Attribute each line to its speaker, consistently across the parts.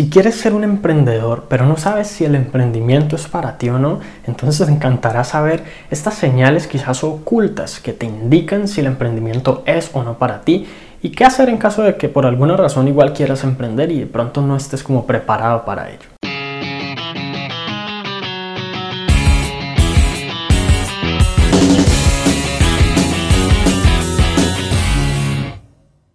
Speaker 1: Si quieres ser un emprendedor, pero no sabes si el emprendimiento es para ti o no, entonces te encantará saber estas señales quizás ocultas que te indican si el emprendimiento es o no para ti y qué hacer en caso de que por alguna razón igual quieras emprender y de pronto no estés como preparado para ello.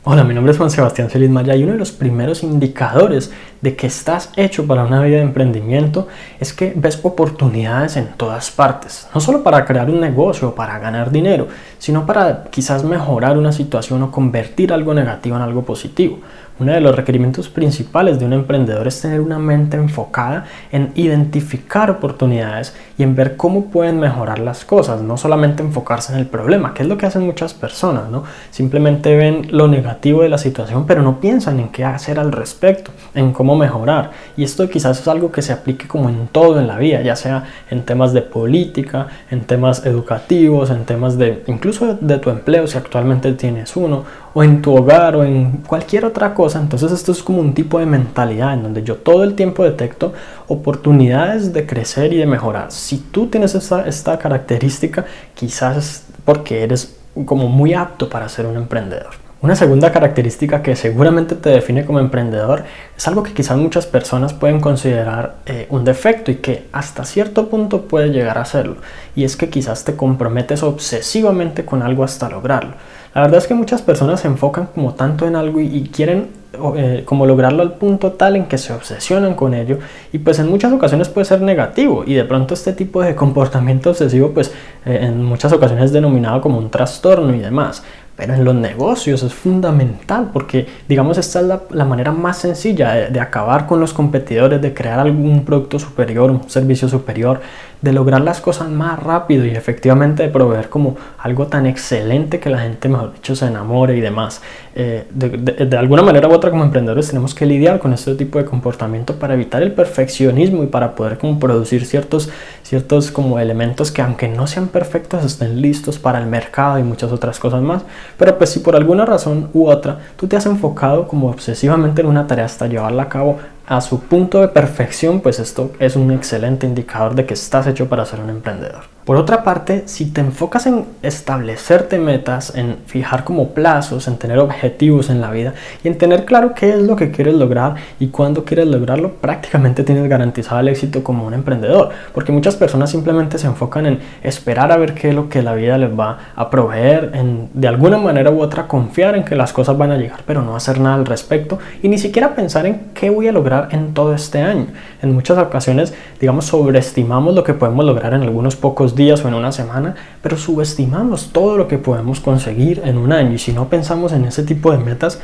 Speaker 1: Hola, mi nombre es Juan Sebastián Celis Maya y uno de los primeros indicadores de que estás hecho para una vida de emprendimiento es que ves oportunidades en todas partes, no solo para crear un negocio o para ganar dinero, sino para quizás mejorar una situación o convertir algo negativo en algo positivo. Uno de los requerimientos principales de un emprendedor es tener una mente enfocada en identificar oportunidades y en ver cómo pueden mejorar las cosas, no solamente enfocarse en el problema, que es lo que hacen muchas personas, ¿no? Simplemente ven lo negativo de la situación, pero no piensan en qué hacer al respecto, en cómo mejorar. Y esto quizás es algo que se aplique como en todo en la vida, ya sea en temas de política, en temas educativos, en temas de incluso de tu empleo si actualmente tienes uno, o en tu hogar o en cualquier otra cosa. Entonces esto es como un tipo de mentalidad en donde yo todo el tiempo detecto oportunidades de crecer y de mejorar. Si tú tienes esta característica, quizás porque eres como muy apto para ser un emprendedor. Una segunda característica que seguramente te define como emprendedor es algo que quizás muchas personas pueden considerar eh, un defecto y que hasta cierto punto puede llegar a serlo. Y es que quizás te comprometes obsesivamente con algo hasta lograrlo. La verdad es que muchas personas se enfocan como tanto en algo y, quieren eh, como lograrlo al punto tal en que se obsesionan con ello y pues en muchas ocasiones puede ser negativo y de pronto este tipo de comportamiento obsesivo pues eh, en muchas ocasiones es denominado como un trastorno y demás pero en los negocios es fundamental porque, digamos, esta es la, manera más sencilla de, de, acabar con los competidores, de crear algún producto superior, un servicio superior, de lograr las cosas más rápido y efectivamente de proveer como algo tan excelente que la gente, mejor dicho, se enamore y demás. Eh, de, alguna manera u otra como emprendedores tenemos que lidiar con este tipo de comportamiento para evitar el perfeccionismo y para poder como producir ciertos, ciertos como elementos que aunque no sean perfectos estén listos para el mercado y muchas otras cosas más. Pero pues si por alguna razón u otra tú te has enfocado como obsesivamente en una tarea hasta llevarla a cabo a su punto de perfección, pues esto es un excelente indicador de que estás hecho para ser un emprendedor. Por otra parte, si te enfocas en establecerte metas, en fijar como plazos, en tener objetivos en la vida y en tener claro qué es lo que quieres lograr y cuándo quieres lograrlo, prácticamente tienes garantizado el éxito como un emprendedor. Porque muchas personas simplemente se enfocan en esperar a ver qué es lo que la vida les va a proveer, en de alguna manera u otra confiar en que las cosas van a llegar, pero no hacer nada al respecto y ni siquiera pensar en qué voy a lograr en todo este año. En muchas ocasiones, digamos, sobreestimamos lo que podemos lograr en algunos pocos días o en una semana, pero subestimamos todo lo que podemos conseguir en un año y si no pensamos en ese tipo de metas,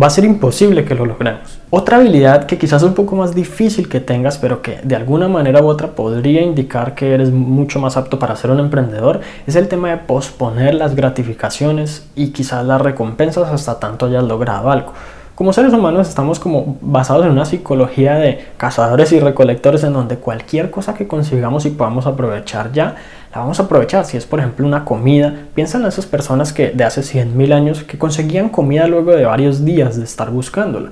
Speaker 1: va a ser imposible que lo logremos. Otra habilidad que quizás es un poco más difícil que tengas, pero que de alguna manera u otra podría indicar que eres mucho más apto para ser un emprendedor, es el tema de posponer las gratificaciones y quizás las recompensas hasta tanto hayas logrado algo. Como seres humanos estamos como basados en una psicología de cazadores y recolectores en donde cualquier cosa que consigamos y podamos aprovechar ya, la vamos a aprovechar. Si es por ejemplo una comida, piensa en esas personas que de hace 100.000 años que conseguían comida luego de varios días de estar buscándola.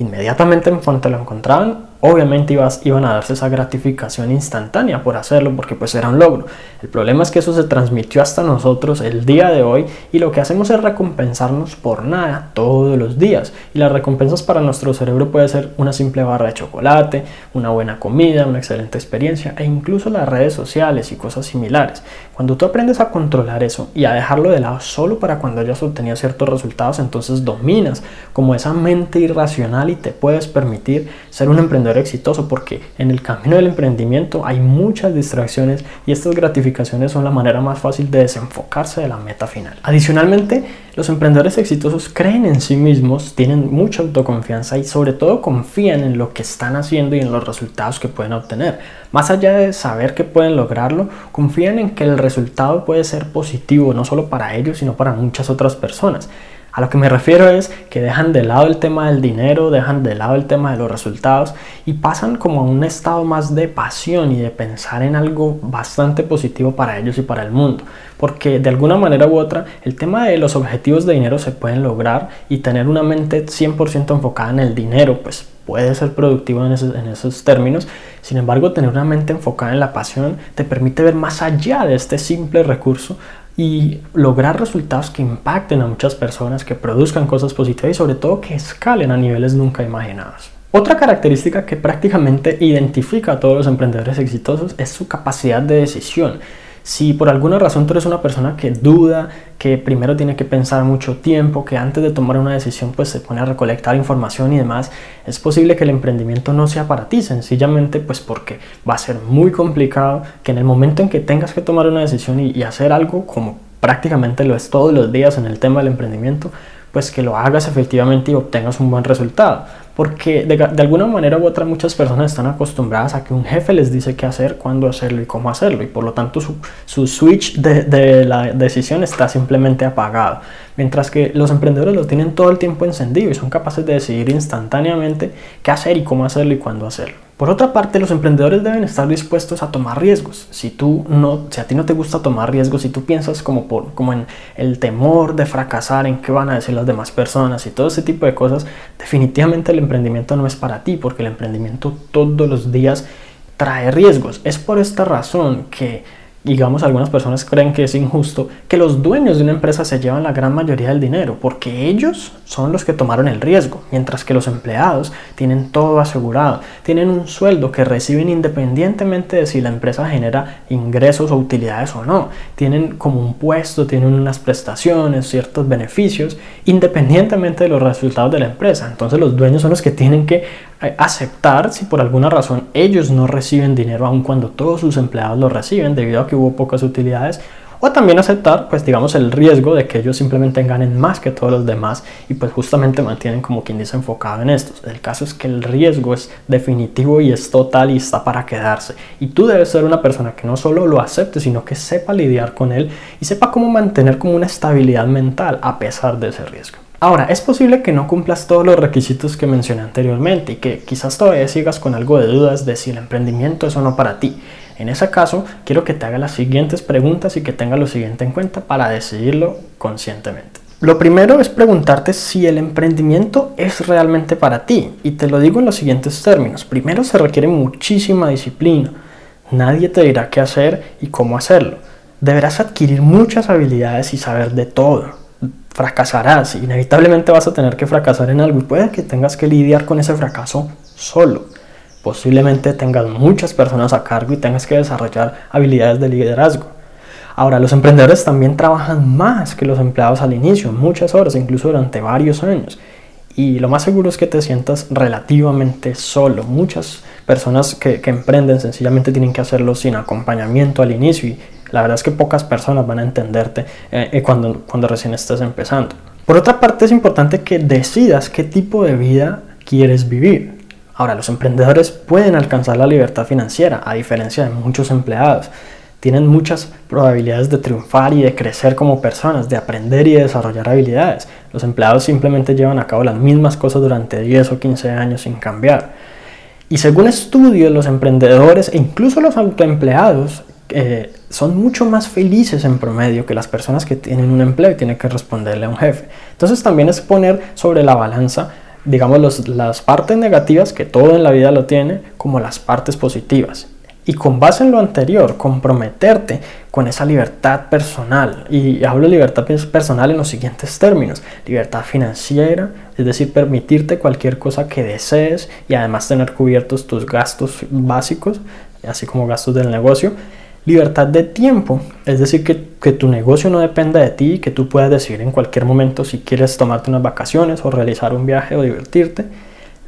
Speaker 1: Inmediatamente en cuanto la encontraban, obviamente iban a darse esa gratificación instantánea por hacerlo porque pues era un logro. El problema es que eso se transmitió hasta nosotros el día de hoy y lo que hacemos es recompensarnos por nada todos los días. Y las recompensas para nuestro cerebro puede ser una simple barra de chocolate, una buena comida, una excelente experiencia e incluso las redes sociales y cosas similares. Cuando tú aprendes a controlar eso y a dejarlo de lado solo para cuando hayas obtenido ciertos resultados, entonces dominas como esa mente irracional y te puedes permitir ser un emprendedor exitoso porque en el camino del emprendimiento hay muchas distracciones y estas gratificaciones son la manera más fácil de desenfocarse de la meta final. Adicionalmente, los emprendedores exitosos creen en sí mismos, tienen mucha autoconfianza y sobre todo confían en lo que están haciendo y en los resultados que pueden obtener. Más allá de saber que pueden lograrlo, confían en que el resultado puede ser positivo no solo para ellos, sino para muchas otras personas. A lo que me refiero es que dejan de lado el tema del dinero, dejan de lado el tema de los resultados y pasan como a un estado más de pasión y de pensar en algo bastante positivo para ellos y para el mundo. porque de alguna manera u otra el tema de los objetivos de dinero se pueden lograr y tener una mente 100% enfocada en el dinero, pues puede ser productivo en esos, en esos, términos. Sin embargo, tener una mente enfocada en la pasión te permite ver más allá de este simple recurso y lograr resultados que impacten a muchas personas, que produzcan cosas positivas y sobre todo que escalen a niveles nunca imaginados. Otra característica que prácticamente identifica a todos los emprendedores exitosos es su capacidad de decisión. Si por alguna razón tú eres una persona que duda, que primero tiene que pensar mucho tiempo, que antes de tomar una decisión pues se pone a recolectar información y demás, es posible que el emprendimiento no sea para ti, sencillamente pues porque va a ser muy complicado que en el momento en que tengas que tomar una decisión y, y hacer algo como prácticamente lo es todos los días en el tema del emprendimiento, pues que lo hagas efectivamente y obtengas un buen resultado porque de, alguna manera u otra muchas personas están acostumbradas a que un jefe les dice qué hacer, cuándo hacerlo y cómo hacerlo, y por lo tanto su, su switch de, de, la decisión está simplemente apagado, mientras que los emprendedores lo tienen todo el tiempo encendido y son capaces de decidir instantáneamente qué hacer y cómo hacerlo y cuándo hacerlo. Por otra parte, los emprendedores deben estar dispuestos a tomar riesgos. Si tú no, si a ti no te gusta tomar riesgos, si tú piensas como, por, como en el temor de fracasar, en qué van a decir las demás personas y todo ese tipo de cosas, definitivamente el emprendimiento no es para ti, porque el emprendimiento todos los días trae riesgos. Es por esta razón que digamos, algunas personas creen que es injusto que los dueños de una empresa se llevan la gran mayoría del dinero, porque ellos son los que tomaron el riesgo, mientras que los empleados tienen todo asegurado, tienen un sueldo que reciben independientemente de si la empresa genera ingresos o utilidades o no, tienen como un puesto, tienen unas prestaciones, ciertos beneficios, independientemente de los resultados de la empresa. Entonces los dueños son los que tienen que aceptar si por alguna razón ellos no reciben dinero aun cuando todos sus empleados lo reciben debido a que hubo pocas utilidades o también aceptar pues digamos el riesgo de que ellos simplemente ganen más que todos los demás y pues justamente mantienen como quien dice enfocado en esto. El caso es que el riesgo es definitivo y es total y está para quedarse y tú debes ser una persona que no solo lo acepte sino que sepa lidiar con él y sepa cómo mantener como una estabilidad mental a pesar de ese riesgo. Ahora, es posible que no cumplas todos los requisitos que mencioné anteriormente y que quizás todavía sigas con algo de dudas de si el emprendimiento es o no para ti. En ese caso, quiero que te haga las siguientes preguntas y que tengas lo siguiente en cuenta para decidirlo conscientemente. Lo primero es preguntarte si el emprendimiento es realmente para ti. Y te lo digo en los siguientes términos. Primero se requiere muchísima disciplina. Nadie te dirá qué hacer y cómo hacerlo. Deberás adquirir muchas habilidades y saber de todo fracasarás, inevitablemente vas a tener que fracasar en algo y puede que tengas que lidiar con ese fracaso solo. Posiblemente tengas muchas personas a cargo y tengas que desarrollar habilidades de liderazgo. Ahora, los emprendedores también trabajan más que los empleados al inicio, muchas horas, incluso durante varios años. Y lo más seguro es que te sientas relativamente solo. Muchas personas que, emprenden sencillamente tienen que hacerlo sin acompañamiento al inicio y la verdad es que pocas personas van a entenderte eh, eh, cuando, cuando recién estás empezando. Por otra parte, es importante que decidas qué tipo de vida quieres vivir. Ahora, los emprendedores pueden alcanzar la libertad financiera, a diferencia de muchos empleados. Tienen muchas probabilidades de triunfar y de crecer como personas, de aprender y desarrollar habilidades. Los empleados simplemente llevan a cabo las mismas cosas durante 10 o 15 años sin cambiar. Y según estudios, los emprendedores e incluso los autoempleados eh, son mucho más felices en promedio que las personas que tienen un empleo y tienen que responderle a un jefe. Entonces también es poner sobre la balanza, digamos, las partes negativas, que todo en la vida lo tiene, como las partes positivas. Y con base en lo anterior, comprometerte con esa libertad personal. Y hablo de libertad personal en los siguientes términos. Libertad financiera, es decir, permitirte cualquier cosa que desees y además tener cubiertos tus gastos básicos, así como gastos del negocio Libertad de tiempo, es decir, que, tu negocio no dependa de ti, que tú puedas decidir en cualquier momento si quieres tomarte unas vacaciones o realizar un viaje o divertirte.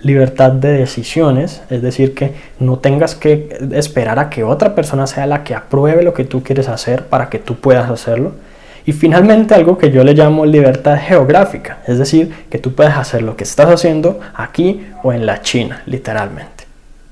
Speaker 1: Libertad de decisiones, es decir, que no tengas que esperar a que otra persona sea la que apruebe lo que tú quieres hacer para que tú puedas hacerlo. Y finalmente algo que yo le llamo libertad geográfica, es decir, que tú puedes hacer lo que estás haciendo aquí o en la China, literalmente.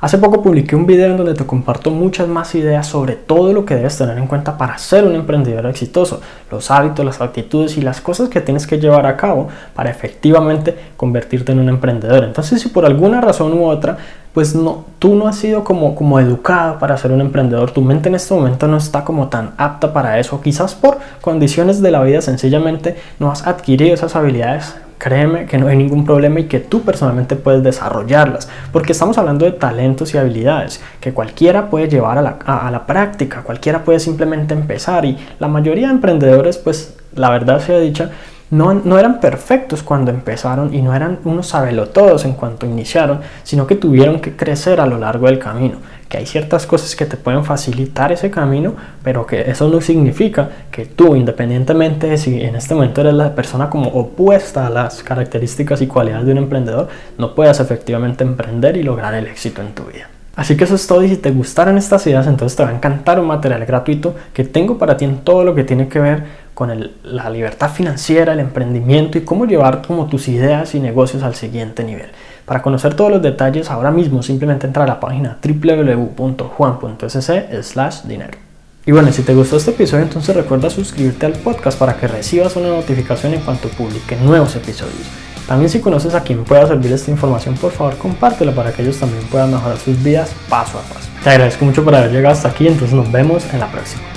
Speaker 1: Hace poco publiqué un video en donde te comparto muchas más ideas sobre todo lo que debes tener en cuenta para ser un emprendedor exitoso, los hábitos, las actitudes y las cosas que tienes que llevar a cabo para efectivamente convertirte en un emprendedor. Entonces, si por alguna razón u otra pues no, tú no has sido como, como educado para ser un emprendedor, tu mente en este momento no está como tan apta para eso, quizás por condiciones de la vida sencillamente no has adquirido esas habilidades créeme que no hay ningún problema y que tú personalmente puedes desarrollarlas, porque estamos hablando de talentos y habilidades que cualquiera puede llevar a la, a, la, práctica, cualquiera puede simplemente empezar y la mayoría de emprendedores, pues la verdad sea dicha, no, eran perfectos cuando empezaron y no eran unos sabelotodos en cuanto iniciaron, sino que tuvieron que crecer a lo largo del camino. Que hay ciertas cosas que te pueden facilitar ese camino, pero que eso no significa que tú, independientemente de si en este momento eres la persona como opuesta a las características y cualidades de un emprendedor, no puedas efectivamente emprender y lograr el éxito en tu vida. Así que eso es todo y si te gustaron estas ideas entonces te va a encantar un material gratuito que tengo para ti en todo lo que tiene que ver con la libertad financiera, el emprendimiento y cómo llevar como tus ideas y negocios al siguiente nivel. Para conocer todos los detalles ahora mismo simplemente entra a la página www.juan.sc dinero. Y bueno, si te gustó este episodio entonces recuerda suscribirte al podcast para que recibas una notificación en cuanto publique nuevos episodios. También si conoces a quien pueda servir esta información, por favor compártela para que ellos también puedan mejorar sus vidas paso a paso. Te agradezco mucho por haber llegado hasta aquí, entonces nos vemos en la próxima.